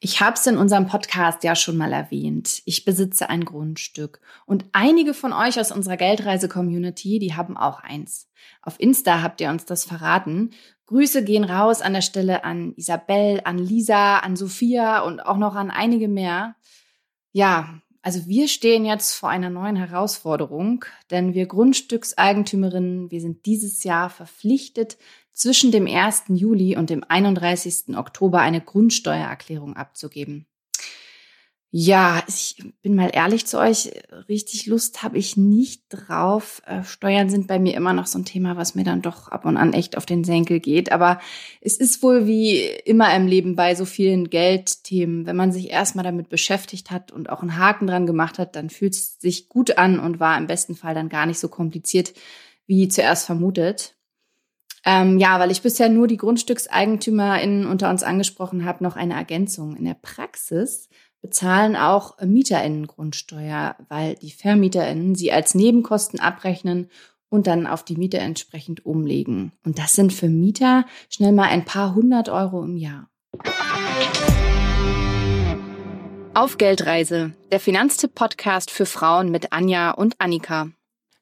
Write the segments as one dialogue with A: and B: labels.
A: Ich habe es in unserem Podcast ja schon mal erwähnt. Ich besitze ein Grundstück und einige von euch aus unserer Geldreise-Community, die haben auch eins. Auf Insta habt ihr uns das verraten. Grüße gehen raus an der Stelle an Isabel, an Lisa, an Sophia und auch noch an einige mehr. Ja, also wir stehen jetzt vor einer neuen Herausforderung, denn wir Grundstückseigentümerinnen, wir sind dieses Jahr verpflichtet, zwischen dem 1. Juli und dem 31. Oktober eine Grundsteuererklärung abzugeben. Ja, ich bin mal ehrlich zu euch, richtig Lust habe ich nicht drauf. Äh, Steuern sind bei mir immer noch so ein Thema, was mir dann doch ab und an echt auf den Senkel geht. Aber es ist wohl wie immer im Leben bei so vielen Geldthemen, wenn man sich erstmal damit beschäftigt hat und auch einen Haken dran gemacht hat, dann fühlt es sich gut an und war im besten Fall dann gar nicht so kompliziert, wie zuerst vermutet. Ähm, ja, weil ich bisher nur die GrundstückseigentümerInnen unter uns angesprochen habe, noch eine Ergänzung. In der Praxis bezahlen auch MieterInnen Grundsteuer, weil die VermieterInnen sie als Nebenkosten abrechnen und dann auf die Miete entsprechend umlegen. Und das sind für Mieter schnell mal ein paar hundert Euro im Jahr. Auf Geldreise, der Finanztipp-Podcast für Frauen mit Anja und Annika.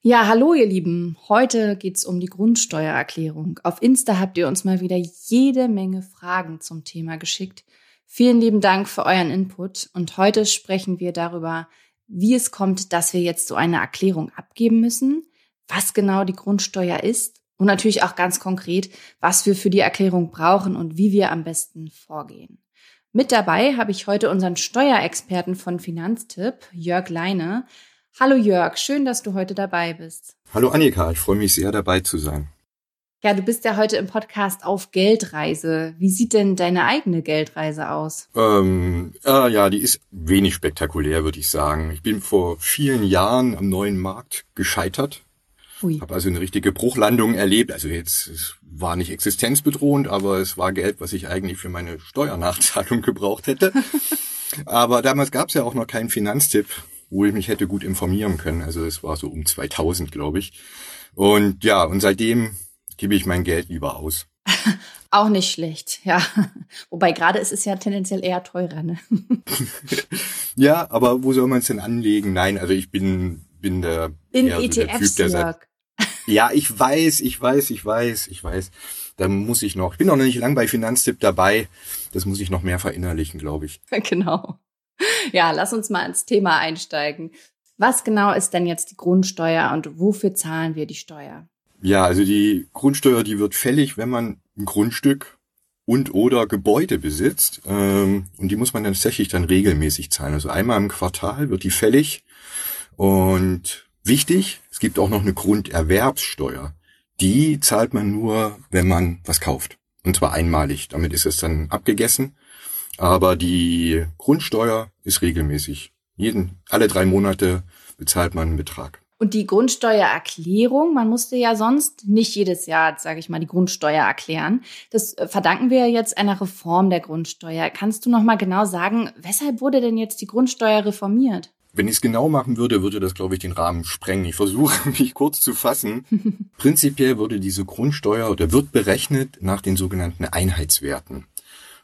A: Ja, hallo ihr Lieben. Heute geht's um die Grundsteuererklärung. Auf Insta habt ihr uns mal wieder jede Menge Fragen zum Thema geschickt. Vielen lieben Dank für euren Input und heute sprechen wir darüber, wie es kommt, dass wir jetzt so eine Erklärung abgeben müssen, was genau die Grundsteuer ist und natürlich auch ganz konkret, was wir für die Erklärung brauchen und wie wir am besten vorgehen. Mit dabei habe ich heute unseren Steuerexperten von Finanztipp, Jörg Leine. Hallo Jörg, schön, dass du heute dabei bist.
B: Hallo Annika, ich freue mich sehr dabei zu sein.
A: Ja, du bist ja heute im Podcast auf Geldreise. Wie sieht denn deine eigene Geldreise aus?
B: Ähm, äh, ja, die ist wenig spektakulär, würde ich sagen. Ich bin vor vielen Jahren am neuen Markt gescheitert. Ui. Habe also eine richtige Bruchlandung erlebt. Also jetzt es war nicht existenzbedrohend, aber es war Geld, was ich eigentlich für meine Steuernachzahlung gebraucht hätte. aber damals gab es ja auch noch keinen Finanztipp wo ich mich hätte gut informieren können. Also es war so um 2000, glaube ich. Und ja, und seitdem gebe ich mein Geld lieber aus.
A: Auch nicht schlecht, ja. Wobei gerade ist es ja tendenziell eher teurer, ne?
B: ja, aber wo soll man es denn anlegen? Nein, also ich bin bin der,
A: In eher so der Typ, der sagt,
B: Ja, ich weiß, ich weiß, ich weiß, ich weiß. Da muss ich noch. Ich bin noch nicht lang bei Finanztipp dabei. Das muss ich noch mehr verinnerlichen, glaube ich.
A: Genau. Ja, lass uns mal ins Thema einsteigen. Was genau ist denn jetzt die Grundsteuer und wofür zahlen wir die Steuer?
B: Ja, also die Grundsteuer, die wird fällig, wenn man ein Grundstück und oder Gebäude besitzt. Ähm, und die muss man dann tatsächlich dann regelmäßig zahlen. Also einmal im Quartal wird die fällig. Und wichtig, es gibt auch noch eine Grunderwerbssteuer. Die zahlt man nur, wenn man was kauft. Und zwar einmalig. Damit ist es dann abgegessen. Aber die Grundsteuer ist regelmäßig. Jeden, alle drei Monate bezahlt man einen Betrag.
A: Und die Grundsteuererklärung, man musste ja sonst nicht jedes Jahr, sage ich mal, die Grundsteuer erklären. Das äh, verdanken wir jetzt einer Reform der Grundsteuer. Kannst du noch mal genau sagen, weshalb wurde denn jetzt die Grundsteuer reformiert?
B: Wenn ich es genau machen würde, würde das, glaube ich, den Rahmen sprengen. Ich versuche, mich kurz zu fassen. Prinzipiell wurde diese Grundsteuer oder wird berechnet nach den sogenannten Einheitswerten.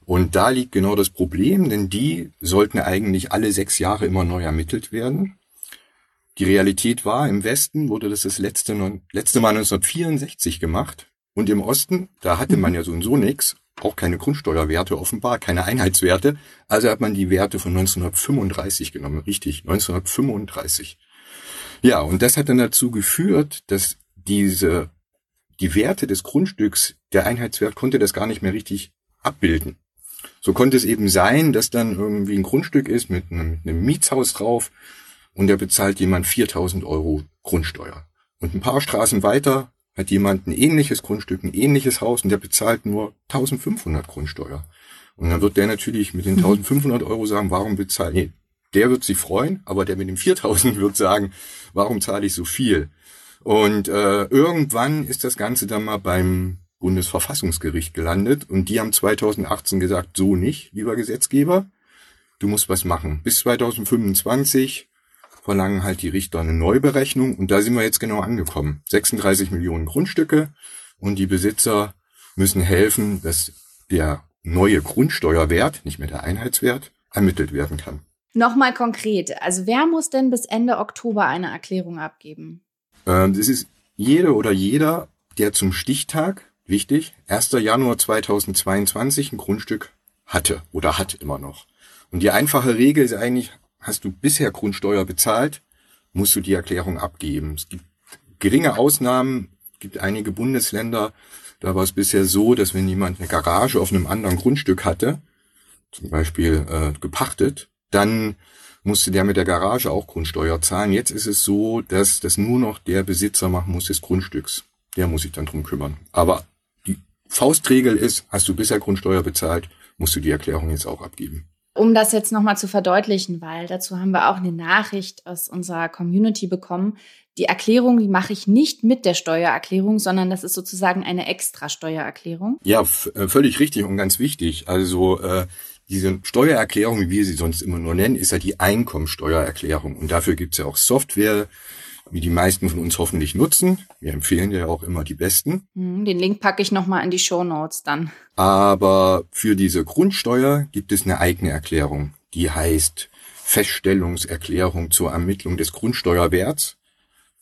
B: Und da liegt genau das Problem, denn die sollten eigentlich alle sechs Jahre immer neu ermittelt werden. Die Realität war, im Westen wurde das das letzte, letzte Mal 1964 gemacht. Und im Osten, da hatte man ja so und so nix, auch keine Grundsteuerwerte offenbar, keine Einheitswerte. Also hat man die Werte von 1935 genommen, richtig, 1935. Ja, und das hat dann dazu geführt, dass diese, die Werte des Grundstücks, der Einheitswert konnte das gar nicht mehr richtig abbilden. So konnte es eben sein, dass dann irgendwie ein Grundstück ist mit einem, mit einem Mietshaus drauf und da bezahlt jemand 4000 Euro Grundsteuer. Und ein paar Straßen weiter hat jemand ein ähnliches Grundstück, ein ähnliches Haus und der bezahlt nur 1500 Grundsteuer. Und dann wird der natürlich mit den 1500 mhm. Euro sagen, warum bezahlt, nee, der wird sich freuen, aber der mit den 4000 wird sagen, warum zahle ich so viel? Und äh, irgendwann ist das Ganze dann mal beim Bundesverfassungsgericht gelandet und die haben 2018 gesagt, so nicht, lieber Gesetzgeber, du musst was machen. Bis 2025 verlangen halt die Richter eine Neuberechnung und da sind wir jetzt genau angekommen. 36 Millionen Grundstücke und die Besitzer müssen helfen, dass der neue Grundsteuerwert, nicht mehr der Einheitswert, ermittelt werden kann.
A: Nochmal konkret, also wer muss denn bis Ende Oktober eine Erklärung abgeben?
B: Ähm, das ist jede oder jeder, der zum Stichtag, wichtig, 1. Januar 2022 ein Grundstück hatte oder hat immer noch. Und die einfache Regel ist eigentlich, hast du bisher Grundsteuer bezahlt, musst du die Erklärung abgeben. Es gibt geringe Ausnahmen, gibt einige Bundesländer, da war es bisher so, dass wenn jemand eine Garage auf einem anderen Grundstück hatte, zum Beispiel äh, gepachtet, dann musste der mit der Garage auch Grundsteuer zahlen. Jetzt ist es so, dass das nur noch der Besitzer machen muss des Grundstücks. Der muss sich dann drum kümmern. Aber Faustregel ist, hast du bisher Grundsteuer bezahlt, musst du die Erklärung jetzt auch abgeben.
A: Um das jetzt nochmal zu verdeutlichen, weil dazu haben wir auch eine Nachricht aus unserer Community bekommen. Die Erklärung, die mache ich nicht mit der Steuererklärung, sondern das ist sozusagen eine extra Steuererklärung.
B: Ja, äh, völlig richtig und ganz wichtig. Also äh, diese Steuererklärung, wie wir sie sonst immer nur nennen, ist ja die Einkommensteuererklärung. Und dafür gibt's ja auch Software, wie die meisten von uns hoffentlich nutzen. Wir empfehlen ja auch immer die besten.
A: Hm, den Link packe ich nochmal in die Show Notes dann.
B: Aber für diese Grundsteuer gibt es eine eigene Erklärung, die heißt Feststellungserklärung zur Ermittlung des Grundsteuerwerts,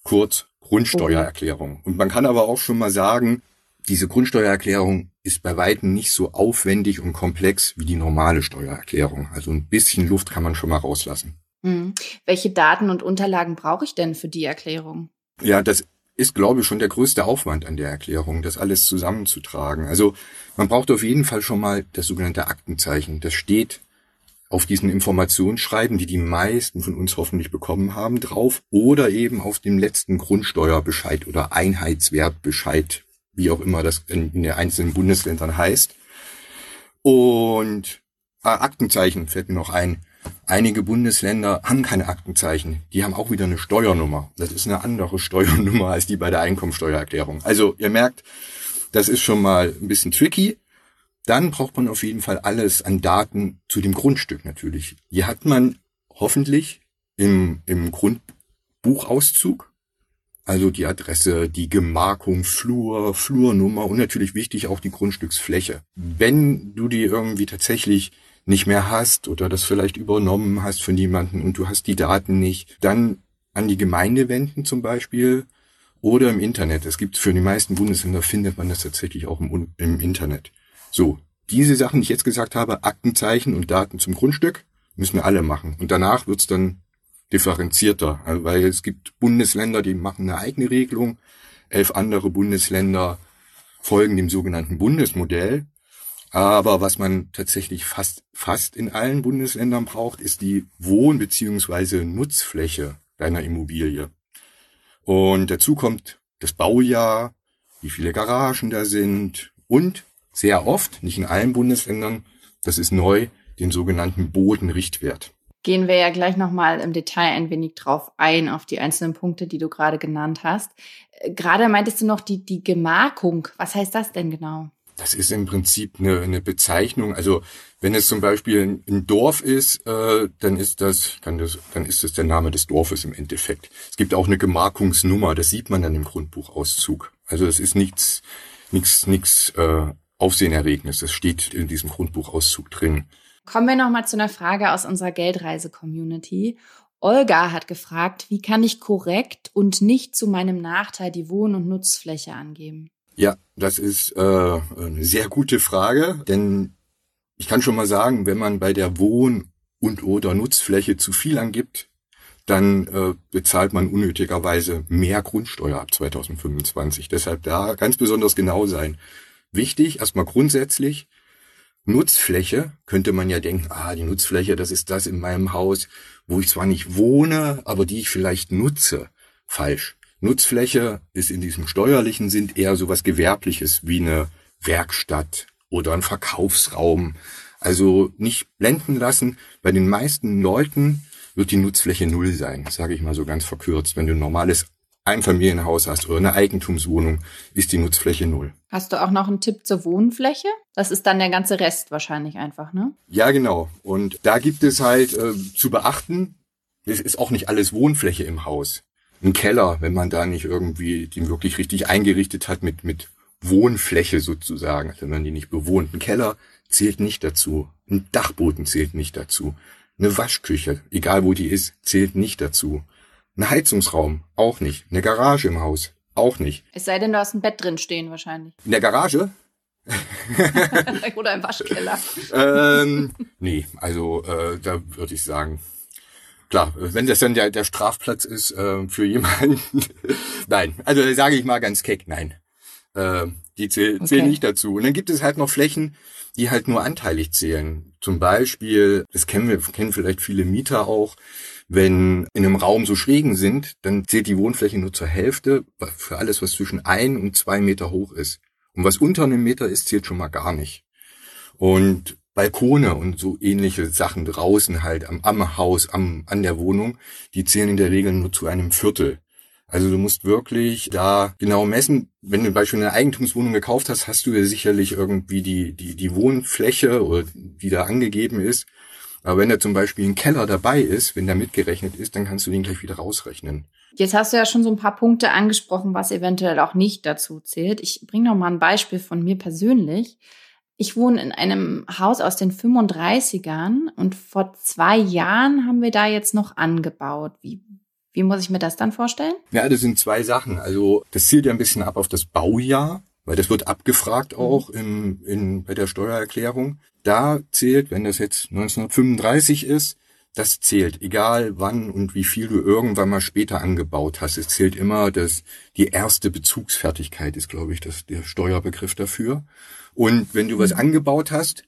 B: kurz Grundsteuererklärung. Und man kann aber auch schon mal sagen, diese Grundsteuererklärung ist bei weitem nicht so aufwendig und komplex wie die normale Steuererklärung. Also ein bisschen Luft kann man schon mal rauslassen.
A: Hm. Welche Daten und Unterlagen brauche ich denn für die Erklärung?
B: Ja, das ist, glaube ich, schon der größte Aufwand an der Erklärung, das alles zusammenzutragen. Also man braucht auf jeden Fall schon mal das sogenannte Aktenzeichen. Das steht auf diesen Informationsschreiben, die die meisten von uns hoffentlich bekommen haben, drauf oder eben auf dem letzten Grundsteuerbescheid oder Einheitswertbescheid, wie auch immer das in, in den einzelnen Bundesländern heißt. Und äh, Aktenzeichen fällt mir noch ein. Einige Bundesländer haben keine Aktenzeichen. Die haben auch wieder eine Steuernummer. Das ist eine andere Steuernummer als die bei der Einkommensteuererklärung. Also ihr merkt, das ist schon mal ein bisschen tricky. Dann braucht man auf jeden Fall alles an Daten zu dem Grundstück natürlich. Hier hat man hoffentlich im, im Grundbuchauszug, also die Adresse, die Gemarkung, Flur, Flurnummer und natürlich wichtig auch die Grundstücksfläche. Wenn du die irgendwie tatsächlich nicht mehr hast oder das vielleicht übernommen hast von jemandem und du hast die Daten nicht, dann an die Gemeinde wenden zum Beispiel oder im Internet. Es gibt für die meisten Bundesländer findet man das tatsächlich auch im, im Internet. So, diese Sachen, die ich jetzt gesagt habe, Aktenzeichen und Daten zum Grundstück, müssen wir alle machen. Und danach wird's dann differenzierter, also weil es gibt Bundesländer, die machen eine eigene Regelung, elf andere Bundesländer folgen dem sogenannten Bundesmodell aber was man tatsächlich fast, fast in allen Bundesländern braucht, ist die Wohn- bzw. Nutzfläche deiner Immobilie. Und dazu kommt das Baujahr, wie viele Garagen da sind und sehr oft, nicht in allen Bundesländern, das ist neu, den sogenannten Bodenrichtwert.
A: Gehen wir ja gleich nochmal im Detail ein wenig drauf ein, auf die einzelnen Punkte, die du gerade genannt hast. Äh, gerade meintest du noch die, die Gemarkung. Was heißt das denn genau?
B: Das ist im Prinzip eine, eine Bezeichnung. Also wenn es zum Beispiel ein Dorf ist, äh, dann ist das, kann das, dann ist das der Name des Dorfes im Endeffekt. Es gibt auch eine Gemarkungsnummer, das sieht man dann im Grundbuchauszug. Also es ist nichts, nichts, nichts äh, Aufsehenerregnis. Das steht in diesem Grundbuchauszug drin.
A: Kommen wir nochmal zu einer Frage aus unserer Geldreise-Community. Olga hat gefragt, wie kann ich korrekt und nicht zu meinem Nachteil die Wohn- und Nutzfläche angeben?
B: Ja, das ist äh, eine sehr gute Frage, denn ich kann schon mal sagen, wenn man bei der Wohn- und oder Nutzfläche zu viel angibt, dann äh, bezahlt man unnötigerweise mehr Grundsteuer ab 2025. Deshalb da ganz besonders genau sein. Wichtig, erstmal grundsätzlich, Nutzfläche könnte man ja denken, ah, die Nutzfläche, das ist das in meinem Haus, wo ich zwar nicht wohne, aber die ich vielleicht nutze. Falsch. Nutzfläche ist in diesem steuerlichen Sinn eher sowas Gewerbliches wie eine Werkstatt oder ein Verkaufsraum. Also nicht blenden lassen. Bei den meisten Leuten wird die Nutzfläche null sein, sage ich mal so ganz verkürzt. Wenn du ein normales Einfamilienhaus hast oder eine Eigentumswohnung, ist die Nutzfläche null.
A: Hast du auch noch einen Tipp zur Wohnfläche? Das ist dann der ganze Rest wahrscheinlich einfach, ne?
B: Ja, genau. Und da gibt es halt äh, zu beachten, es ist auch nicht alles Wohnfläche im Haus ein Keller, wenn man da nicht irgendwie den wirklich richtig eingerichtet hat mit, mit Wohnfläche sozusagen, also wenn man die nicht bewohnt. Ein Keller zählt nicht dazu. Ein Dachboden zählt nicht dazu. Eine Waschküche, egal wo die ist, zählt nicht dazu. Ein Heizungsraum, auch nicht. Eine Garage im Haus, auch nicht.
A: Es sei denn, du hast ein Bett drin stehen wahrscheinlich.
B: In der Garage?
A: Oder im Waschkeller.
B: ähm, nee, also äh, da würde ich sagen, klar, wenn das dann der, der Strafplatz ist äh, für jemanden, nein, also da sage ich mal ganz keck, nein. Äh, die zählen okay. nicht dazu. Und dann gibt es halt noch Flächen, die halt nur anteilig zählen. Zum Beispiel, das kennen wir, kennen vielleicht viele Mieter auch, wenn in einem Raum so Schrägen sind, dann zählt die Wohnfläche nur zur Hälfte für alles, was zwischen ein und zwei Meter hoch ist. Und was unter einem Meter ist, zählt schon mal gar nicht. Und Balkone und so ähnliche Sachen draußen halt am, am Haus, am, an der Wohnung, die zählen in der Regel nur zu einem Viertel. Also du musst wirklich da genau messen. Wenn du zum Beispiel eine Eigentumswohnung gekauft hast, hast du ja sicherlich irgendwie die, die, die Wohnfläche, oder die da angegeben ist. Aber wenn da zum Beispiel ein Keller dabei ist, wenn da mitgerechnet ist, dann kannst du den gleich wieder rausrechnen.
A: Jetzt hast du ja schon so ein paar Punkte angesprochen, was eventuell auch nicht dazu zählt. Ich bringe noch mal ein Beispiel von mir persönlich. Ich wohne in einem Haus aus den 35ern und vor zwei Jahren haben wir da jetzt noch angebaut. Wie, wie muss ich mir das dann vorstellen?
B: Ja, das sind zwei Sachen. Also das zielt ja ein bisschen ab auf das Baujahr, weil das wird abgefragt mhm. auch in, in, bei der Steuererklärung. Da zählt, wenn das jetzt 1935 ist, das zählt, egal wann und wie viel du irgendwann mal später angebaut hast. Es zählt immer, dass die erste Bezugsfertigkeit ist, glaube ich, das der Steuerbegriff dafür. Und wenn du was mhm. angebaut hast,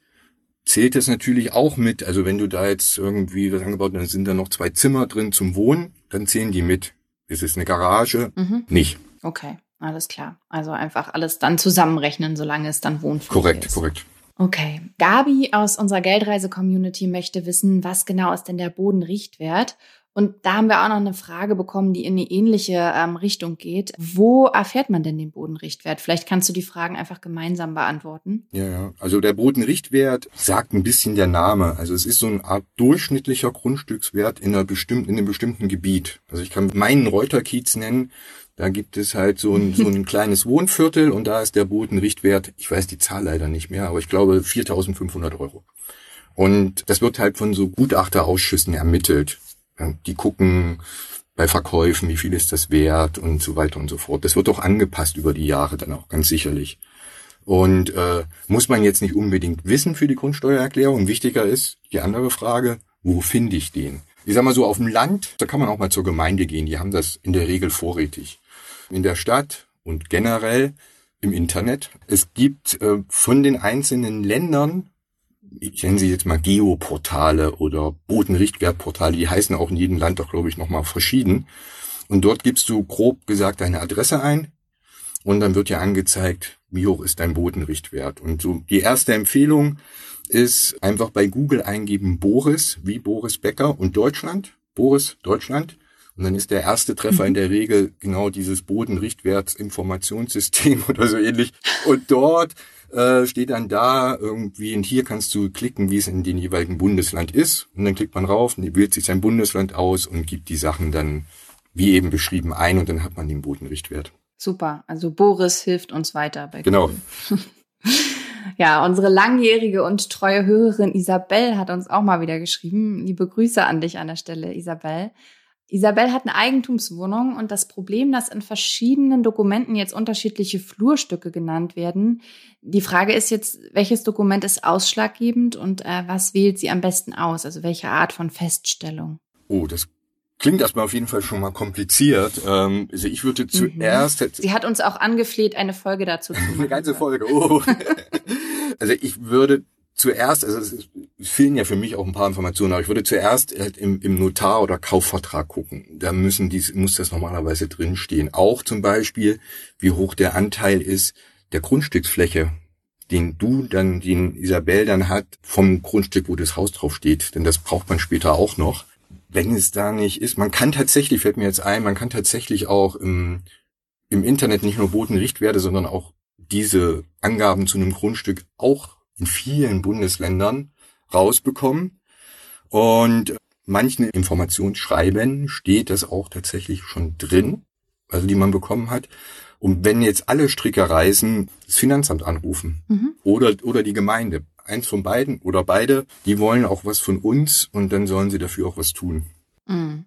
B: zählt das natürlich auch mit. Also wenn du da jetzt irgendwie was angebaut hast, dann sind da noch zwei Zimmer drin zum Wohnen, dann zählen die mit. Ist es eine Garage? Mhm. Nicht.
A: Okay, alles klar. Also einfach alles dann zusammenrechnen, solange es dann wohnfähig
B: korrekt,
A: ist.
B: Korrekt, korrekt.
A: Okay. Gabi aus unserer Geldreise-Community möchte wissen, was genau ist denn der Bodenrichtwert? Und da haben wir auch noch eine Frage bekommen, die in eine ähnliche ähm, Richtung geht. Wo erfährt man denn den Bodenrichtwert? Vielleicht kannst du die Fragen einfach gemeinsam beantworten.
B: Ja, ja. Also der Bodenrichtwert sagt ein bisschen der Name. Also es ist so eine Art durchschnittlicher Grundstückswert in einer bestimmten, in einem bestimmten Gebiet. Also ich kann meinen Reuterkiez nennen. Da gibt es halt so ein, so ein kleines Wohnviertel und da ist der Bodenrichtwert, ich weiß die Zahl leider nicht mehr, aber ich glaube 4.500 Euro. Und das wird halt von so Gutachterausschüssen ermittelt. Die gucken bei Verkäufen, wie viel ist das wert und so weiter und so fort. Das wird auch angepasst über die Jahre dann auch ganz sicherlich. Und äh, muss man jetzt nicht unbedingt wissen für die Grundsteuererklärung. Wichtiger ist die andere Frage, wo finde ich den? Ich sag mal so, auf dem Land, da kann man auch mal zur Gemeinde gehen. Die haben das in der Regel vorrätig. In der Stadt und generell im Internet. Es gibt äh, von den einzelnen Ländern ich nenne sie jetzt mal Geoportale oder Bodenrichtwertportale, die heißen auch in jedem Land doch, glaube ich, nochmal verschieden. Und dort gibst du grob gesagt deine Adresse ein und dann wird dir angezeigt, wie hoch ist dein Bodenrichtwert. Und so die erste Empfehlung ist einfach bei Google eingeben Boris, wie Boris Becker und Deutschland. Boris, Deutschland. Und dann ist der erste Treffer in der Regel genau dieses Bodenrichtwertsinformationssystem oder so ähnlich. Und dort äh, steht dann da irgendwie, und hier kannst du klicken, wie es in dem jeweiligen Bundesland ist. Und dann klickt man rauf, und wählt sich sein Bundesland aus und gibt die Sachen dann, wie eben beschrieben, ein und dann hat man den Bodenrichtwert.
A: Super. Also Boris hilft uns weiter
B: bei Genau.
A: Ja, unsere langjährige und treue Hörerin Isabel hat uns auch mal wieder geschrieben. Liebe Grüße an dich an der Stelle, Isabel. Isabel hat eine Eigentumswohnung und das Problem, dass in verschiedenen Dokumenten jetzt unterschiedliche Flurstücke genannt werden. Die Frage ist jetzt, welches Dokument ist ausschlaggebend und äh, was wählt sie am besten aus? Also welche Art von Feststellung?
B: Oh, das klingt erstmal auf jeden Fall schon mal kompliziert. Ähm, also ich würde zuerst. Mhm.
A: Sie hat uns auch angefleht, eine Folge dazu zu machen.
B: eine ganze Folge. Oh. also ich würde zuerst, also es fehlen ja für mich auch ein paar Informationen, aber ich würde zuerst halt im, im Notar- oder Kaufvertrag gucken. Da müssen die, muss das normalerweise drinstehen. Auch zum Beispiel, wie hoch der Anteil ist der Grundstücksfläche, den du dann, den Isabel dann hat, vom Grundstück, wo das Haus drauf steht. Denn das braucht man später auch noch. Wenn es da nicht ist, man kann tatsächlich, fällt mir jetzt ein, man kann tatsächlich auch im, im Internet nicht nur Bodenrichtwerte, sondern auch diese Angaben zu einem Grundstück auch in vielen Bundesländern rausbekommen. Und manchen Informationsschreiben steht das auch tatsächlich schon drin, also die man bekommen hat. Und wenn jetzt alle Stricke reißen, das Finanzamt anrufen mhm. oder, oder die Gemeinde. eins von beiden oder beide, die wollen auch was von uns und dann sollen sie dafür auch was tun.
A: Mhm.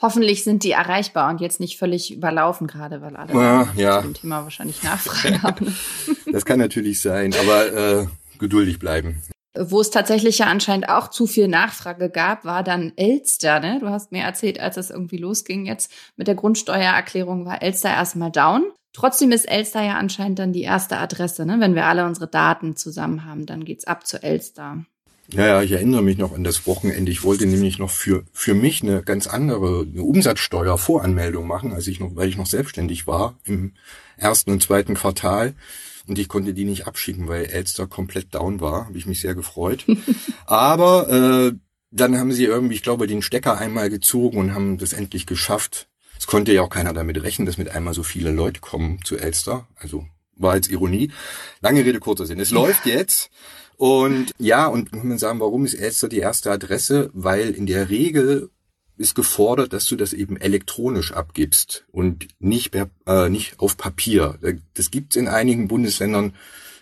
A: Hoffentlich sind die erreichbar und jetzt nicht völlig überlaufen gerade, weil alle
B: ja, ja.
A: zu dem Thema wahrscheinlich Nachfragen haben.
B: Das kann natürlich sein, aber äh, geduldig bleiben.
A: Wo es tatsächlich ja anscheinend auch zu viel Nachfrage gab, war dann Elster. Ne? Du hast mir erzählt, als es irgendwie losging jetzt mit der Grundsteuererklärung, war Elster erstmal down. Trotzdem ist Elster ja anscheinend dann die erste Adresse. Ne? Wenn wir alle unsere Daten zusammen haben, dann geht's ab zu Elster.
B: Ja, ja, ich erinnere mich noch an das Wochenende. Ich wollte nämlich noch für, für mich eine ganz andere eine Umsatzsteuervoranmeldung machen, als ich noch, weil ich noch selbstständig war im ersten und zweiten Quartal. Und ich konnte die nicht abschicken, weil Elster komplett down war. Habe ich mich sehr gefreut. Aber äh, dann haben sie irgendwie, ich glaube, den Stecker einmal gezogen und haben das endlich geschafft. Es konnte ja auch keiner damit rechnen, dass mit einmal so viele Leute kommen zu Elster. Also war als Ironie. Lange Rede, kurzer Sinn. Es läuft jetzt. Und ja, und muss man sagen, warum ist Elster die erste Adresse? Weil in der Regel ist gefordert, dass du das eben elektronisch abgibst und nicht, per, äh, nicht auf Papier. Das gibt's in einigen Bundesländern,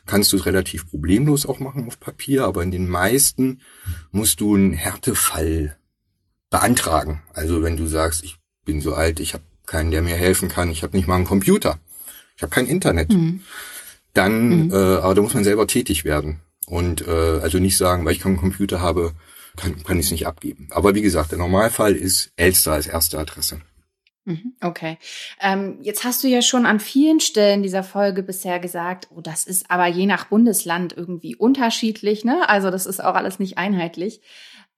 B: kannst du es relativ problemlos auch machen auf Papier, aber in den meisten musst du einen Härtefall beantragen. Also wenn du sagst, ich bin so alt, ich habe keinen, der mir helfen kann, ich habe nicht mal einen Computer, ich habe kein Internet, mhm. dann, mhm. Äh, aber da muss man selber tätig werden. Und äh, also nicht sagen, weil ich keinen Computer habe, kann, kann ich es nicht abgeben. Aber wie gesagt, der Normalfall ist Elster als erste Adresse.
A: Mhm, okay. Ähm, jetzt hast du ja schon an vielen Stellen dieser Folge bisher gesagt, oh, das ist aber je nach Bundesland irgendwie unterschiedlich, ne? Also das ist auch alles nicht einheitlich.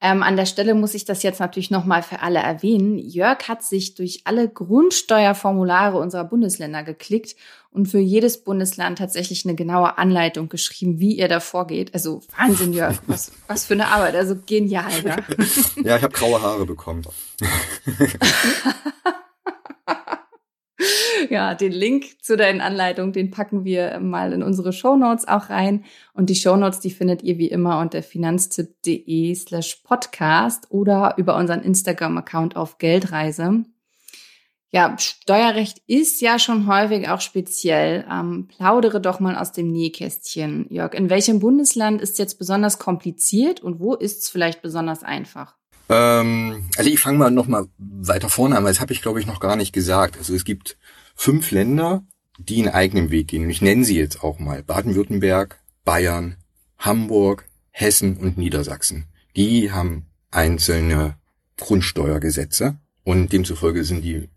A: Ähm, an der Stelle muss ich das jetzt natürlich nochmal für alle erwähnen. Jörg hat sich durch alle Grundsteuerformulare unserer Bundesländer geklickt und für jedes Bundesland tatsächlich eine genaue Anleitung geschrieben, wie ihr da vorgeht. Also Wahnsinn, Jörg, was, was für eine Arbeit, also genial. Ja,
B: ja ich habe graue Haare bekommen.
A: ja, den Link zu deinen Anleitungen, den packen wir mal in unsere Show Notes auch rein. Und die Show Notes, die findet ihr wie immer unter finanztipp.de slash podcast oder über unseren Instagram-Account auf Geldreise. Ja, Steuerrecht ist ja schon häufig auch speziell. Ähm, plaudere doch mal aus dem Nähkästchen, Jörg. In welchem Bundesland ist jetzt besonders kompliziert und wo ist es vielleicht besonders einfach?
B: Ähm, also ich fange mal noch mal weiter vorne an, weil das habe ich glaube ich noch gar nicht gesagt. Also es gibt fünf Länder, die einen eigenen Weg gehen. Und ich nenne sie jetzt auch mal. Baden-Württemberg, Bayern, Hamburg, Hessen und Niedersachsen. Die haben einzelne Grundsteuergesetze und demzufolge sind die,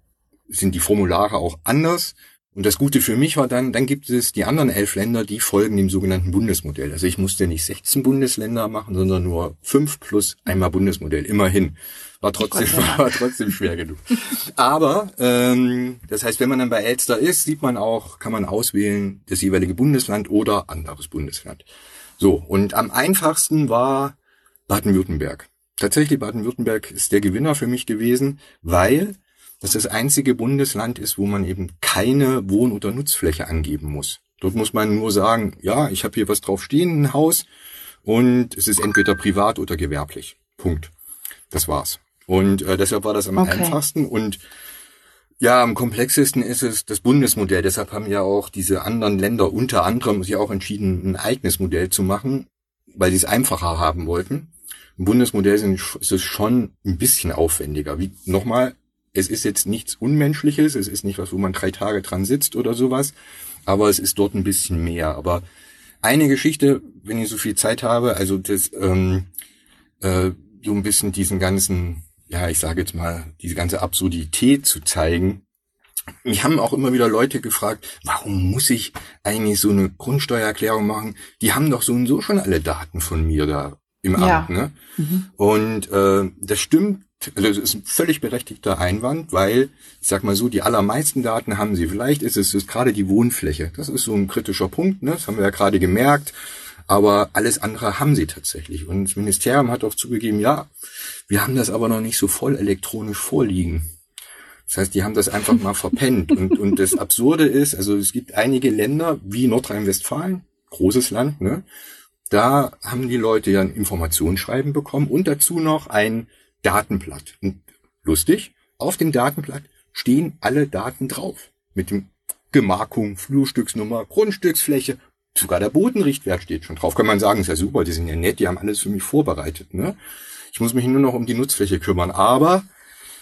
B: sind die Formulare auch anders. Und das Gute für mich war dann, dann gibt es die anderen elf Länder, die folgen dem sogenannten Bundesmodell. Also ich musste nicht 16 Bundesländer machen, sondern nur fünf plus einmal Bundesmodell, immerhin. War trotzdem, war trotzdem schwer genug. Aber ähm, das heißt, wenn man dann bei Elster ist, sieht man auch, kann man auswählen das jeweilige Bundesland oder anderes Bundesland. So, und am einfachsten war Baden-Württemberg. Tatsächlich Baden-Württemberg ist der Gewinner für mich gewesen, weil das das einzige Bundesland ist, wo man eben keine Wohn- oder Nutzfläche angeben muss. Dort muss man nur sagen, ja, ich habe hier was drauf stehen, ein Haus, und es ist entweder privat oder gewerblich. Punkt. Das war's. Und äh, deshalb war das am okay. einfachsten und ja, am komplexesten ist es das Bundesmodell. Deshalb haben ja auch diese anderen Länder unter anderem sich auch entschieden, ein eigenes Modell zu machen, weil sie es einfacher haben wollten. Im Bundesmodell sind, ist es schon ein bisschen aufwendiger. Wie nochmal, es ist jetzt nichts Unmenschliches, es ist nicht was, wo man drei Tage dran sitzt oder sowas, aber es ist dort ein bisschen mehr. Aber eine Geschichte, wenn ich so viel Zeit habe, also das ähm, äh, so ein bisschen diesen ganzen ja, ich sage jetzt mal, diese ganze Absurdität zu zeigen. Mich haben auch immer wieder Leute gefragt, warum muss ich eigentlich so eine Grundsteuererklärung machen? Die haben doch so und so schon alle Daten von mir da im ja. Amt. Ne? Mhm. Und äh, das stimmt, das ist ein völlig berechtigter Einwand, weil, ich sag mal so, die allermeisten Daten haben sie. Vielleicht ist es ist gerade die Wohnfläche. Das ist so ein kritischer Punkt, ne? das haben wir ja gerade gemerkt. Aber alles andere haben sie tatsächlich. Und das Ministerium hat auch zugegeben, ja, wir haben das aber noch nicht so voll elektronisch vorliegen. Das heißt, die haben das einfach mal verpennt. Und, und das Absurde ist, also es gibt einige Länder wie Nordrhein-Westfalen, großes Land, ne? Da haben die Leute ja ein Informationsschreiben bekommen und dazu noch ein Datenblatt. Und lustig, auf dem Datenblatt stehen alle Daten drauf. Mit dem Gemarkung, Flurstücksnummer, Grundstücksfläche, Sogar der Bodenrichtwert steht schon drauf. Kann man sagen, ist ja super, die sind ja nett, die haben alles für mich vorbereitet. Ne? Ich muss mich nur noch um die Nutzfläche kümmern. Aber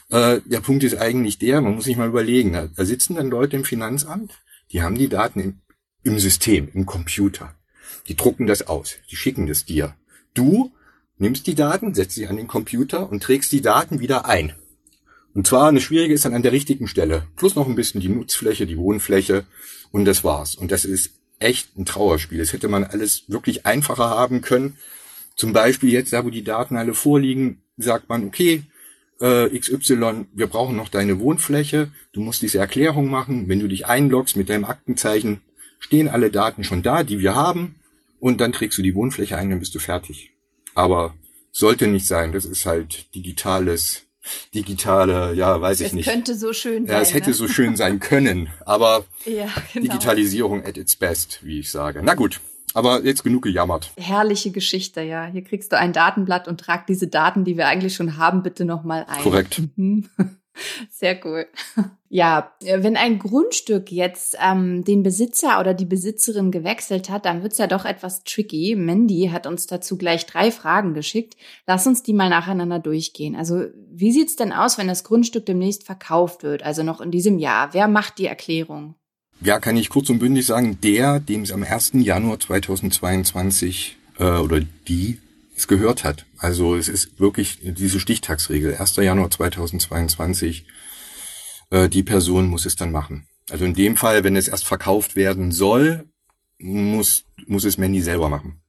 B: äh, der Punkt ist eigentlich der, man muss sich mal überlegen, da, da sitzen dann Leute im Finanzamt, die haben die Daten im, im System, im Computer. Die drucken das aus, die schicken das dir. Du nimmst die Daten, setzt sie an den Computer und trägst die Daten wieder ein. Und zwar eine schwierige ist dann an der richtigen Stelle. Plus noch ein bisschen die Nutzfläche, die Wohnfläche und das war's. Und das ist echt ein Trauerspiel. Das hätte man alles wirklich einfacher haben können. Zum Beispiel jetzt, da wo die Daten alle vorliegen, sagt man, okay, äh, XY, wir brauchen noch deine Wohnfläche, du musst diese Erklärung machen, wenn du dich einloggst mit deinem Aktenzeichen, stehen alle Daten schon da, die wir haben, und dann trägst du die Wohnfläche ein, dann bist du fertig. Aber sollte nicht sein, das ist halt digitales, digitale, ja, weiß ich
A: es
B: nicht.
A: Es könnte so schön sein.
B: Ja, es hätte
A: ne?
B: so schön sein können, aber
A: ja, genau.
B: Digitalisierung at its best, wie ich sage. Na gut, aber jetzt genug gejammert.
A: Herrliche Geschichte, ja. Hier kriegst du ein Datenblatt und trag diese Daten, die wir eigentlich schon haben, bitte nochmal ein.
B: Korrekt.
A: Mhm. Sehr cool. Ja, wenn ein Grundstück jetzt ähm, den Besitzer oder die Besitzerin gewechselt hat, dann wird's ja doch etwas tricky. Mandy hat uns dazu gleich drei Fragen geschickt. Lass uns die mal nacheinander durchgehen. Also, wie sieht's denn aus, wenn das Grundstück demnächst verkauft wird, also noch in diesem Jahr? Wer macht die Erklärung?
B: Ja, kann ich kurz und bündig sagen, der, dem es am 1. Januar 2022 äh, oder die es gehört hat. Also es ist wirklich diese Stichtagsregel. 1. Januar 2022, äh, die Person muss es dann machen. Also in dem Fall, wenn es erst verkauft werden soll, muss, muss es Mandy selber machen.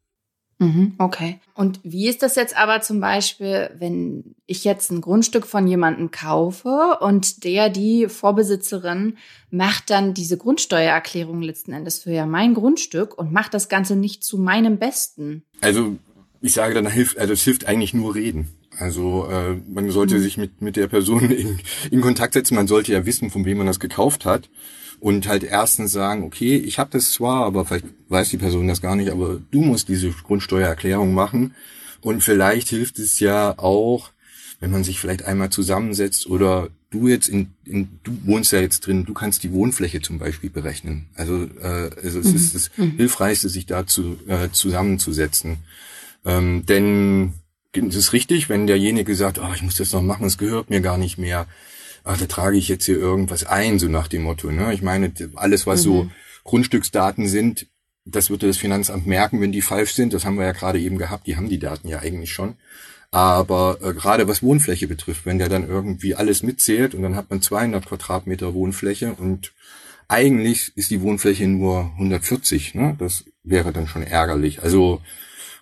A: Mhm, okay. Und wie ist das jetzt aber zum Beispiel, wenn ich jetzt ein Grundstück von jemandem kaufe und der, die Vorbesitzerin, macht dann diese Grundsteuererklärung letzten Endes für ja mein Grundstück und macht das Ganze nicht zu meinem Besten?
B: Also ich sage dann hilft, also es hilft eigentlich nur reden. Also äh, man sollte mhm. sich mit mit der Person in, in Kontakt setzen. Man sollte ja wissen, von wem man das gekauft hat und halt erstens sagen, okay, ich habe das zwar, aber vielleicht weiß die Person das gar nicht, aber du musst diese Grundsteuererklärung machen und vielleicht hilft es ja auch, wenn man sich vielleicht einmal zusammensetzt oder du jetzt in, in du wohnst ja jetzt drin, du kannst die Wohnfläche zum Beispiel berechnen. Also, äh, also es mhm. ist das mhm. Hilfreichste, sich dazu äh, zusammenzusetzen. Ähm, denn es ist richtig, wenn derjenige sagt, oh, ich muss das noch machen, es gehört mir gar nicht mehr ach, da trage ich jetzt hier irgendwas ein, so nach dem Motto. Ne? Ich meine, alles, was mhm. so Grundstücksdaten sind, das würde das Finanzamt merken, wenn die falsch sind. Das haben wir ja gerade eben gehabt. Die haben die Daten ja eigentlich schon. Aber äh, gerade was Wohnfläche betrifft, wenn der dann irgendwie alles mitzählt und dann hat man 200 Quadratmeter Wohnfläche und eigentlich ist die Wohnfläche nur 140. Ne? Das wäre dann schon ärgerlich. Also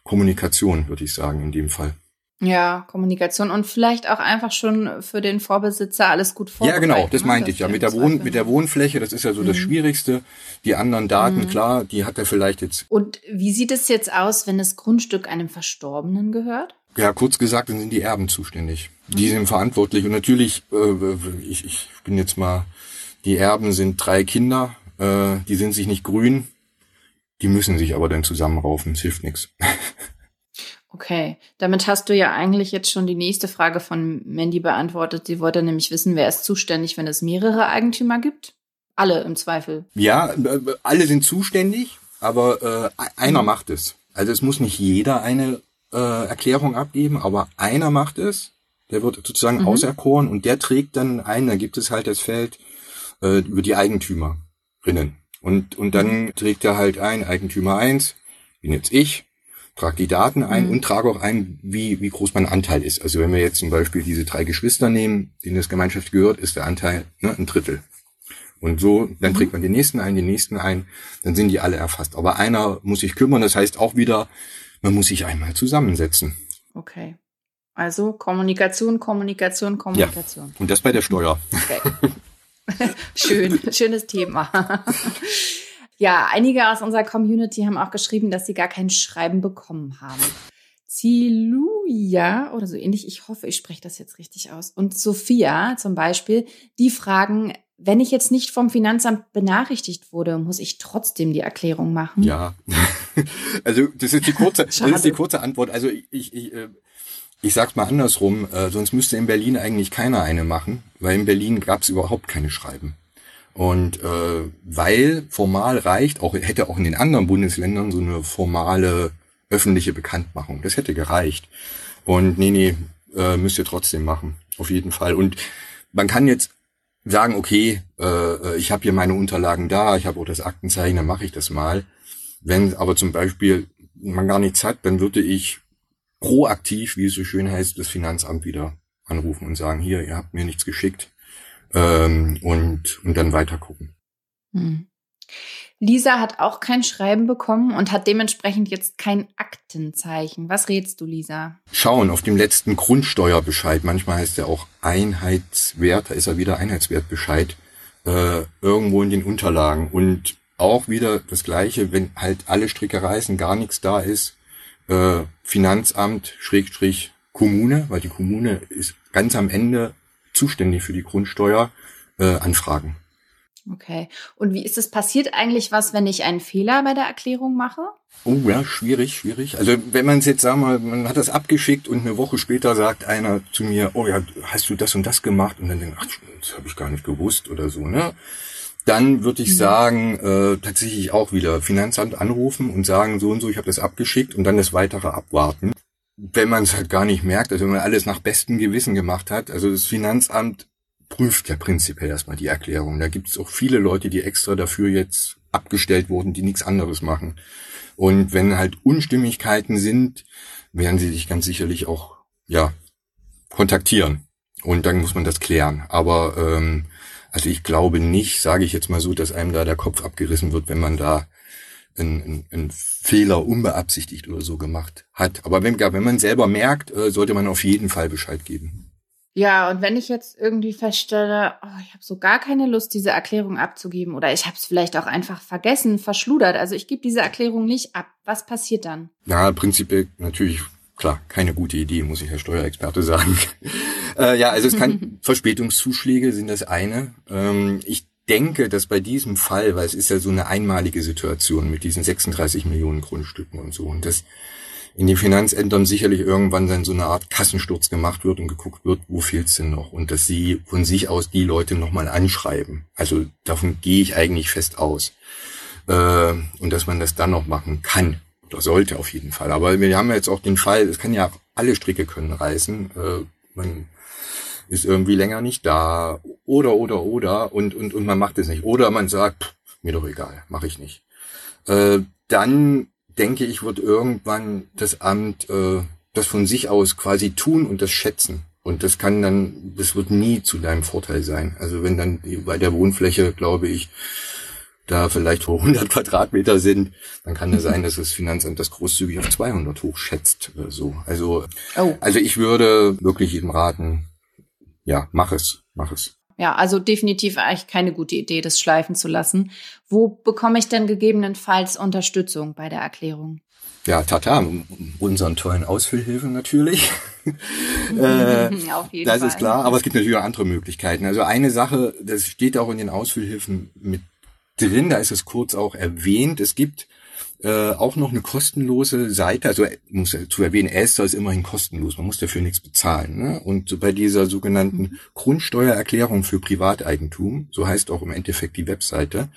B: Kommunikation, würde ich sagen, in dem Fall.
A: Ja, Kommunikation und vielleicht auch einfach schon für den Vorbesitzer alles gut vorbereiten.
B: Ja, genau, das ne? meinte ich ja. Mit der, Wohn mit der Wohnfläche, das ist ja so mhm. das Schwierigste. Die anderen Daten, mhm. klar, die hat er vielleicht jetzt.
A: Und wie sieht es jetzt aus, wenn das Grundstück einem Verstorbenen gehört?
B: Ja, kurz gesagt, dann sind die Erben zuständig. Die sind verantwortlich. Und natürlich, äh, ich, ich bin jetzt mal, die Erben sind drei Kinder, äh, die sind sich nicht grün, die müssen sich aber dann zusammenraufen, es hilft nichts.
A: Okay, damit hast du ja eigentlich jetzt schon die nächste Frage von Mandy beantwortet. Sie wollte nämlich wissen, wer ist zuständig, wenn es mehrere Eigentümer gibt? Alle im Zweifel.
B: Ja, äh, alle sind zuständig, aber äh, einer mhm. macht es. Also es muss nicht jeder eine äh, Erklärung abgeben, aber einer macht es. Der wird sozusagen mhm. auserkoren und der trägt dann ein, da gibt es halt das Feld äh, über die Eigentümerinnen. Und, und dann mhm. trägt er halt ein, Eigentümer eins, bin jetzt ich, trage die Daten ein mhm. und trage auch ein, wie, wie groß mein Anteil ist. Also wenn wir jetzt zum Beispiel diese drei Geschwister nehmen, denen das Gemeinschaft gehört, ist der Anteil ne, ein Drittel. Und so, dann mhm. trägt man den nächsten ein, den nächsten ein, dann sind die alle erfasst. Aber einer muss sich kümmern, das heißt auch wieder, man muss sich einmal zusammensetzen.
A: Okay. Also Kommunikation, Kommunikation, Kommunikation.
B: Ja. Und das bei der Steuer.
A: Okay. Schön, schönes Thema. Ja, einige aus unserer Community haben auch geschrieben, dass sie gar kein Schreiben bekommen haben. Ziluja oder so ähnlich, ich hoffe, ich spreche das jetzt richtig aus. Und Sophia zum Beispiel, die fragen, wenn ich jetzt nicht vom Finanzamt benachrichtigt wurde, muss ich trotzdem die Erklärung machen?
B: Ja, also das ist die kurze, das ist die kurze Antwort. Also ich, ich, ich, äh, ich sag's mal andersrum, äh, sonst müsste in Berlin eigentlich keiner eine machen, weil in Berlin gab's überhaupt keine Schreiben. Und äh, weil formal reicht, auch hätte auch in den anderen Bundesländern so eine formale öffentliche Bekanntmachung. Das hätte gereicht. Und nee, nee, äh, müsst ihr trotzdem machen. Auf jeden Fall. Und man kann jetzt sagen, okay, äh, ich habe hier meine Unterlagen da, ich habe auch das Aktenzeichen, dann mache ich das mal. Wenn aber zum Beispiel man gar nichts hat, dann würde ich proaktiv, wie es so schön heißt, das Finanzamt wieder anrufen und sagen, hier, ihr habt mir nichts geschickt ähm, und, und dann weiter gucken. Hm.
A: Lisa hat auch kein Schreiben bekommen und hat dementsprechend jetzt kein Aktenzeichen. Was rätst du, Lisa?
B: Schauen auf dem letzten Grundsteuerbescheid. Manchmal heißt er auch Einheitswert, da ist er wieder Einheitswertbescheid, äh, irgendwo in den Unterlagen. Und auch wieder das Gleiche, wenn halt alle Stricke reißen, gar nichts da ist, äh, Finanzamt, Schrägstrich, Kommune, weil die Kommune ist ganz am Ende zuständig für die Grundsteuer, äh, anfragen.
A: Okay. Und wie ist es passiert eigentlich was, wenn ich einen Fehler bei der Erklärung mache?
B: Oh ja, schwierig, schwierig. Also wenn man es jetzt, sagen wir mal, man hat das abgeschickt und eine Woche später sagt einer zu mir, oh ja, hast du das und das gemacht? Und dann denke ich, ach, das habe ich gar nicht gewusst oder so, ne? Dann würde ich mhm. sagen, äh, tatsächlich auch wieder Finanzamt anrufen und sagen, so und so, ich habe das abgeschickt und dann das weitere abwarten. Wenn man es halt gar nicht merkt, also wenn man alles nach bestem Gewissen gemacht hat, also das Finanzamt prüft ja prinzipiell erstmal die Erklärung. Da gibt es auch viele Leute, die extra dafür jetzt abgestellt wurden, die nichts anderes machen. Und wenn halt Unstimmigkeiten sind, werden sie sich ganz sicherlich auch ja kontaktieren. Und dann muss man das klären. Aber ähm, also ich glaube nicht, sage ich jetzt mal so, dass einem da der Kopf abgerissen wird, wenn man da einen, einen, Fehler unbeabsichtigt oder so gemacht hat. Aber wenn, wenn man selber merkt, äh, sollte man auf jeden Fall Bescheid geben.
A: Ja, und wenn ich jetzt irgendwie feststelle, oh, ich habe so gar keine Lust, diese Erklärung abzugeben oder ich habe es vielleicht auch einfach vergessen, verschludert, also ich gebe diese Erklärung nicht ab, was passiert dann?
B: Ja, prinzipiell natürlich, klar, keine gute Idee, muss ich Herr Steuerexperte sagen. äh, ja, also es kann, Verspätungszuschläge sind das eine. Ähm, ich denke, dass bei diesem Fall, weil es ist ja so eine einmalige Situation mit diesen 36 Millionen Grundstücken und so, und das in den Finanzämtern sicherlich irgendwann dann so eine Art Kassensturz gemacht wird und geguckt wird, wo fehlt's denn noch? Und dass sie von sich aus die Leute nochmal anschreiben. Also davon gehe ich eigentlich fest aus. Äh, und dass man das dann noch machen kann. Oder sollte auf jeden Fall. Aber wir haben jetzt auch den Fall, es kann ja alle Stricke können reißen. Äh, man ist irgendwie länger nicht da. Oder, oder, oder. Und, und, und man macht es nicht. Oder man sagt, pff, mir doch egal, mache ich nicht. Äh, dann denke ich, wird irgendwann das Amt äh, das von sich aus quasi tun und das schätzen. Und das kann dann, das wird nie zu deinem Vorteil sein. Also wenn dann bei der Wohnfläche, glaube ich, da vielleicht 100 Quadratmeter sind, dann kann es sein, dass das Finanzamt das großzügig auf 200 hochschätzt so. Also, oh. also ich würde wirklich jedem raten, ja, mach es, mach es.
A: Ja, also definitiv eigentlich keine gute Idee, das schleifen zu lassen. Wo bekomme ich denn gegebenenfalls Unterstützung bei der Erklärung?
B: Ja, tata, unseren tollen Ausfüllhilfen natürlich. äh, Auf jeden das Fall. ist klar, aber es gibt natürlich auch andere Möglichkeiten. Also eine Sache, das steht auch in den Ausfüllhilfen mit drin, da ist es kurz auch erwähnt. Es gibt äh, auch noch eine kostenlose Seite, also muss zu erwähnen, Elster ist immerhin kostenlos, man muss dafür nichts bezahlen. Ne? Und bei dieser sogenannten mhm. Grundsteuererklärung für Privateigentum, so heißt auch im Endeffekt die Webseite,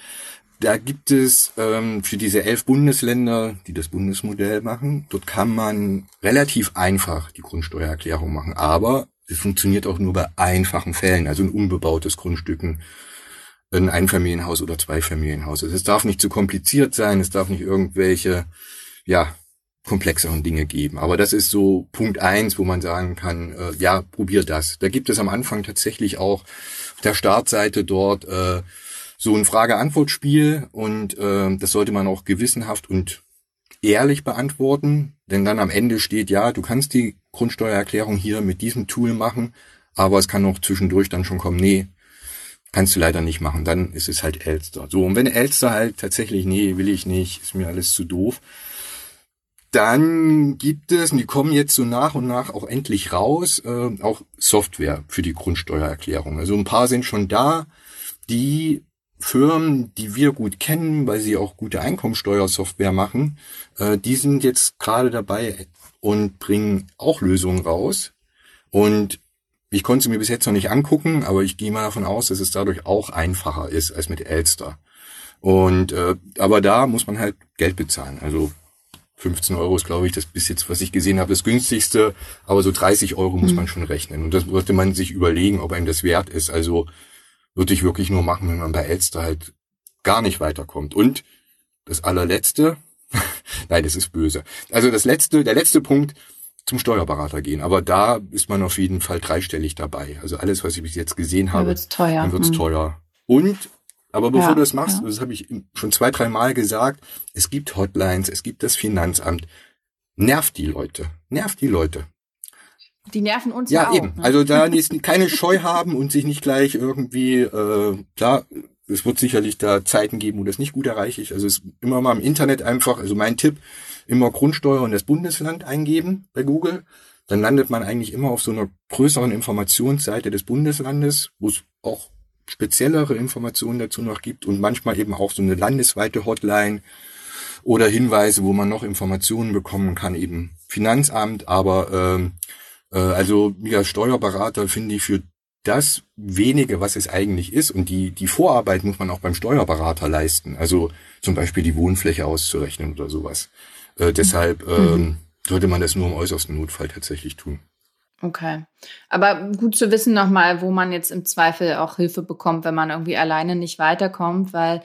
B: da gibt es ähm, für diese elf Bundesländer, die das Bundesmodell machen, dort kann man relativ einfach die Grundsteuererklärung machen, aber es funktioniert auch nur bei einfachen Fällen, also in unbebautes Grundstücken ein Einfamilienhaus oder Zweifamilienhaus. Es darf nicht zu kompliziert sein, es darf nicht irgendwelche, ja, komplexeren Dinge geben. Aber das ist so Punkt eins, wo man sagen kann, äh, ja, probier das. Da gibt es am Anfang tatsächlich auch auf der Startseite dort äh, so ein Frage-Antwort-Spiel und äh, das sollte man auch gewissenhaft und ehrlich beantworten, denn dann am Ende steht, ja, du kannst die Grundsteuererklärung hier mit diesem Tool machen, aber es kann auch zwischendurch dann schon kommen, nee, Kannst du leider nicht machen, dann ist es halt Elster. So, und wenn Elster halt tatsächlich, nee, will ich nicht, ist mir alles zu doof, dann gibt es, und die kommen jetzt so nach und nach auch endlich raus, äh, auch Software für die Grundsteuererklärung. Also ein paar sind schon da, die Firmen, die wir gut kennen, weil sie auch gute Einkommensteuersoftware machen, äh, die sind jetzt gerade dabei und bringen auch Lösungen raus. Und Ich konnte sie mir bis jetzt noch nicht angucken, aber ich gehe mal davon aus, dass es dadurch auch einfacher ist als mit Elster. Und äh, aber da muss man halt Geld bezahlen. Also 15 Euro ist, glaube ich, das bis jetzt, was ich gesehen habe, das günstigste. Aber so 30 Euro muss mhm. man schon rechnen. Und das sollte man sich überlegen, ob einem das wert ist. Also würde ich wirklich nur machen, wenn man bei Elster halt gar nicht weiterkommt. Und das allerletzte, nein, das ist böse. Also das letzte, der letzte Punkt, zum Steuerberater gehen. Aber da ist man auf jeden Fall dreistellig dabei. Also alles, was ich bis jetzt gesehen habe, dann
A: wird's teuer.
B: Dann wird's
A: hm.
B: teuer. Und aber bevor ja, du das machst, ja. das habe ich schon zwei, drei Mal gesagt, es gibt Hotlines, es gibt das Finanzamt. Nervt die Leute. Nervt die Leute.
A: Die nerven uns
B: ja,
A: ja
B: auch. eben. Ne? Also da keine Scheu haben und sich nicht gleich irgendwie, äh, klar, es wird sicherlich da Zeiten geben, wo das nicht gut erreiche ich. Also es ist immer mal im Internet einfach, also mein Tipp, immer Grundsteuer und das Bundesland eingeben bei Google. Dann landet man eigentlich immer auf so einer größeren Informationsseite des Bundeslandes, wo es auch speziellere Informationen dazu noch gibt und manchmal eben auch so eine landesweite Hotline oder Hinweise, wo man noch Informationen bekommen kann, eben Finanzamt, aber ähm, äh, also ja, Steuerberater finde ich für das wenige, was es eigentlich ist. Und die, die Vorarbeit muss man auch beim Steuerberater leisten. Also zum Beispiel die Wohnfläche auszurechnen oder sowas. Äh, deshalb mhm. ähm, sollte man das nur im äußersten Notfall tatsächlich tun.
A: Okay. Aber gut zu wissen nochmal, wo man jetzt im Zweifel auch Hilfe bekommt, wenn man irgendwie alleine nicht weiterkommt, weil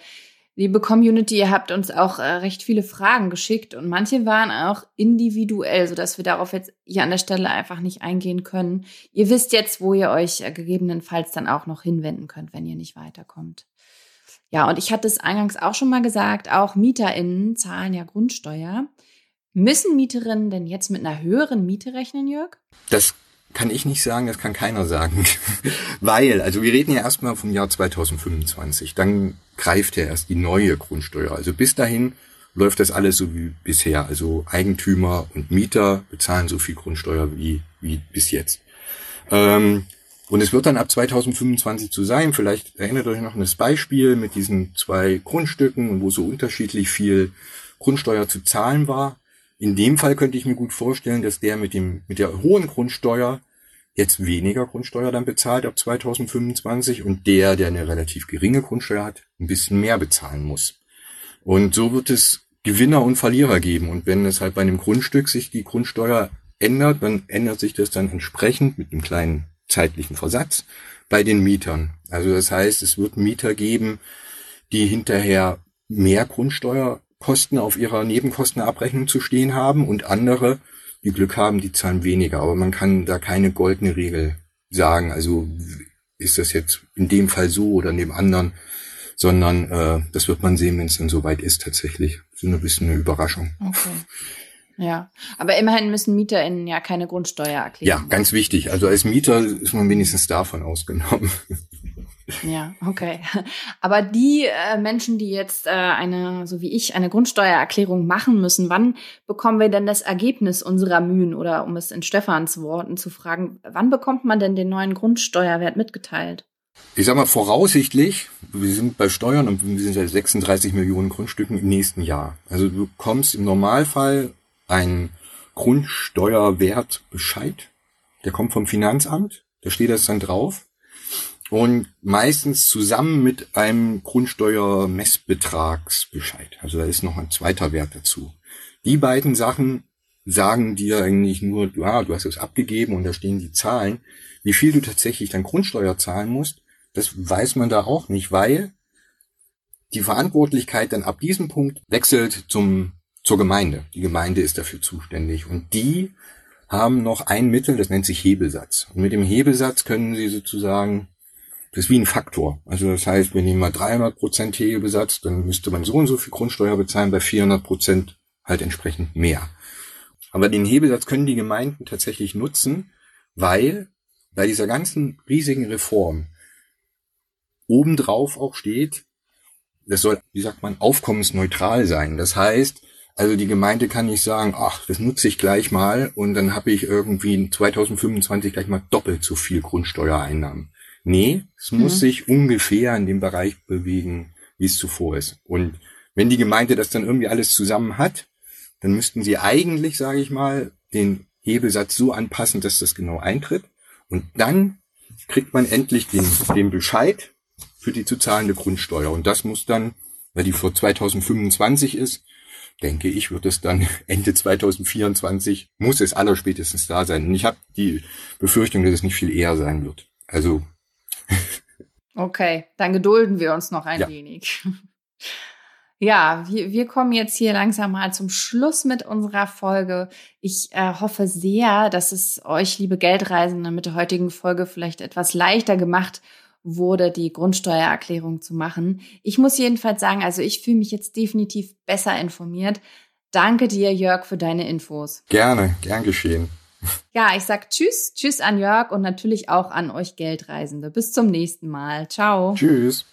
A: liebe Community, ihr habt uns auch äh, recht viele Fragen geschickt und manche waren auch individuell, sodass wir darauf jetzt hier an der Stelle einfach nicht eingehen können. Ihr wisst jetzt, wo ihr euch äh, gegebenenfalls dann auch noch hinwenden könnt, wenn ihr nicht weiterkommt. Ja, und ich hatte es eingangs auch schon mal gesagt, auch MieterInnen zahlen ja Grundsteuer. Müssen Mieterinnen denn jetzt mit einer höheren Miete rechnen, Jörg?
B: Das kann ich nicht sagen, das kann keiner sagen. Weil, also wir reden ja erstmal vom Jahr 2025. Dann greift ja erst die neue Grundsteuer. Also bis dahin läuft das alles so wie bisher. Also Eigentümer und Mieter bezahlen so viel Grundsteuer wie, wie bis jetzt. Ähm, und es wird dann ab 2025 zu sein. Vielleicht erinnert euch noch an das Beispiel mit diesen zwei Grundstücken, wo so unterschiedlich viel Grundsteuer zu zahlen war. In dem Fall könnte ich mir gut vorstellen, dass der mit dem, mit der hohen Grundsteuer jetzt weniger Grundsteuer dann bezahlt ab 2025 und der, der eine relativ geringe Grundsteuer hat, ein bisschen mehr bezahlen muss. Und so wird es Gewinner und Verlierer geben. Und wenn es halt bei einem Grundstück sich die Grundsteuer ändert, dann ändert sich das dann entsprechend mit einem kleinen zeitlichen Versatz bei den Mietern. Also das heißt, es wird Mieter geben, die hinterher mehr Grundsteuer Kosten auf ihrer Nebenkostenabrechnung zu stehen haben und andere, die Glück haben, die zahlen weniger. Aber man kann da keine goldene Regel sagen. Also ist das jetzt in dem Fall so oder in dem anderen, sondern äh, das wird man sehen, wenn es dann soweit ist tatsächlich. So ein bisschen eine Überraschung.
A: Okay. Ja, aber immerhin müssen MieterInnen ja keine Grundsteuer erklären.
B: Ja, ganz wichtig. Also als Mieter ist man wenigstens davon ausgenommen.
A: Ja, okay. Aber die äh, Menschen, die jetzt äh, eine, so wie ich, eine Grundsteuererklärung machen müssen, wann bekommen wir denn das Ergebnis unserer Mühen? Oder um es in Stefans Worten zu fragen, wann bekommt man denn den neuen Grundsteuerwert mitgeteilt?
B: Ich sag mal voraussichtlich, wir sind bei Steuern und wir sind ja 36 Millionen Grundstücken im nächsten Jahr. Also du bekommst im Normalfall einen Grundsteuerwertbescheid, der kommt vom Finanzamt, da steht das dann drauf und meistens zusammen mit einem Grundsteuermessbetragsbescheid. Also da ist noch ein zweiter Wert dazu. Die beiden Sachen sagen dir eigentlich nur, ja, du hast es abgegeben und da stehen die Zahlen. Wie viel du tatsächlich dann Grundsteuer zahlen musst, das weiß man da auch nicht, weil die Verantwortlichkeit dann ab diesem Punkt wechselt zum, zur Gemeinde. Die Gemeinde ist dafür zuständig und die haben noch ein Mittel, das nennt sich Hebelsatz. Und mit dem Hebelsatz können sie sozusagen das ist wie ein Faktor. Also das heißt, wenn jemand 300 Prozent Hebelsatz, dann müsste man so und so viel Grundsteuer bezahlen, bei 400 Prozent halt entsprechend mehr. Aber den Hebelsatz können die Gemeinden tatsächlich nutzen, weil bei dieser ganzen riesigen Reform obendrauf auch steht, das soll, wie sagt man, aufkommensneutral sein. Das heißt, also die Gemeinde kann nicht sagen, ach, das nutze ich gleich mal und dann habe ich irgendwie 2025 gleich mal doppelt so viel Grundsteuereinnahmen. Nee, es mhm. muss sich ungefähr in dem Bereich bewegen, wie es zuvor ist. Und wenn die Gemeinde das dann irgendwie alles zusammen hat, dann müssten sie eigentlich, sage ich mal, den Hebelsatz so anpassen, dass das genau eintritt. Und dann kriegt man endlich den, den Bescheid für die zu zahlende Grundsteuer. Und das muss dann, weil die vor 2025 ist, denke ich, wird es dann Ende 2024, muss es allerspätestens da sein. Und ich habe die Befürchtung, dass es nicht viel eher sein wird. Also.
A: Okay, dann gedulden wir uns noch ein
B: Ja.
A: wenig. Ja, wir, wir kommen jetzt hier langsam mal zum Schluss mit unserer Folge. Ich äh, hoffe sehr, dass es euch, liebe Geldreisende, mit der heutigen Folge vielleicht etwas leichter gemacht wurde, die Grundsteuererklärung zu machen. Ich muss jedenfalls sagen, also ich fühle mich jetzt definitiv besser informiert. Danke dir, Jörg, für deine Infos.
B: Gerne, gern geschehen.
A: Ja, ich sag Tschüss, Tschüss an Jörg und natürlich auch an euch Geldreisende. Bis zum nächsten Mal. Ciao.
B: Tschüss.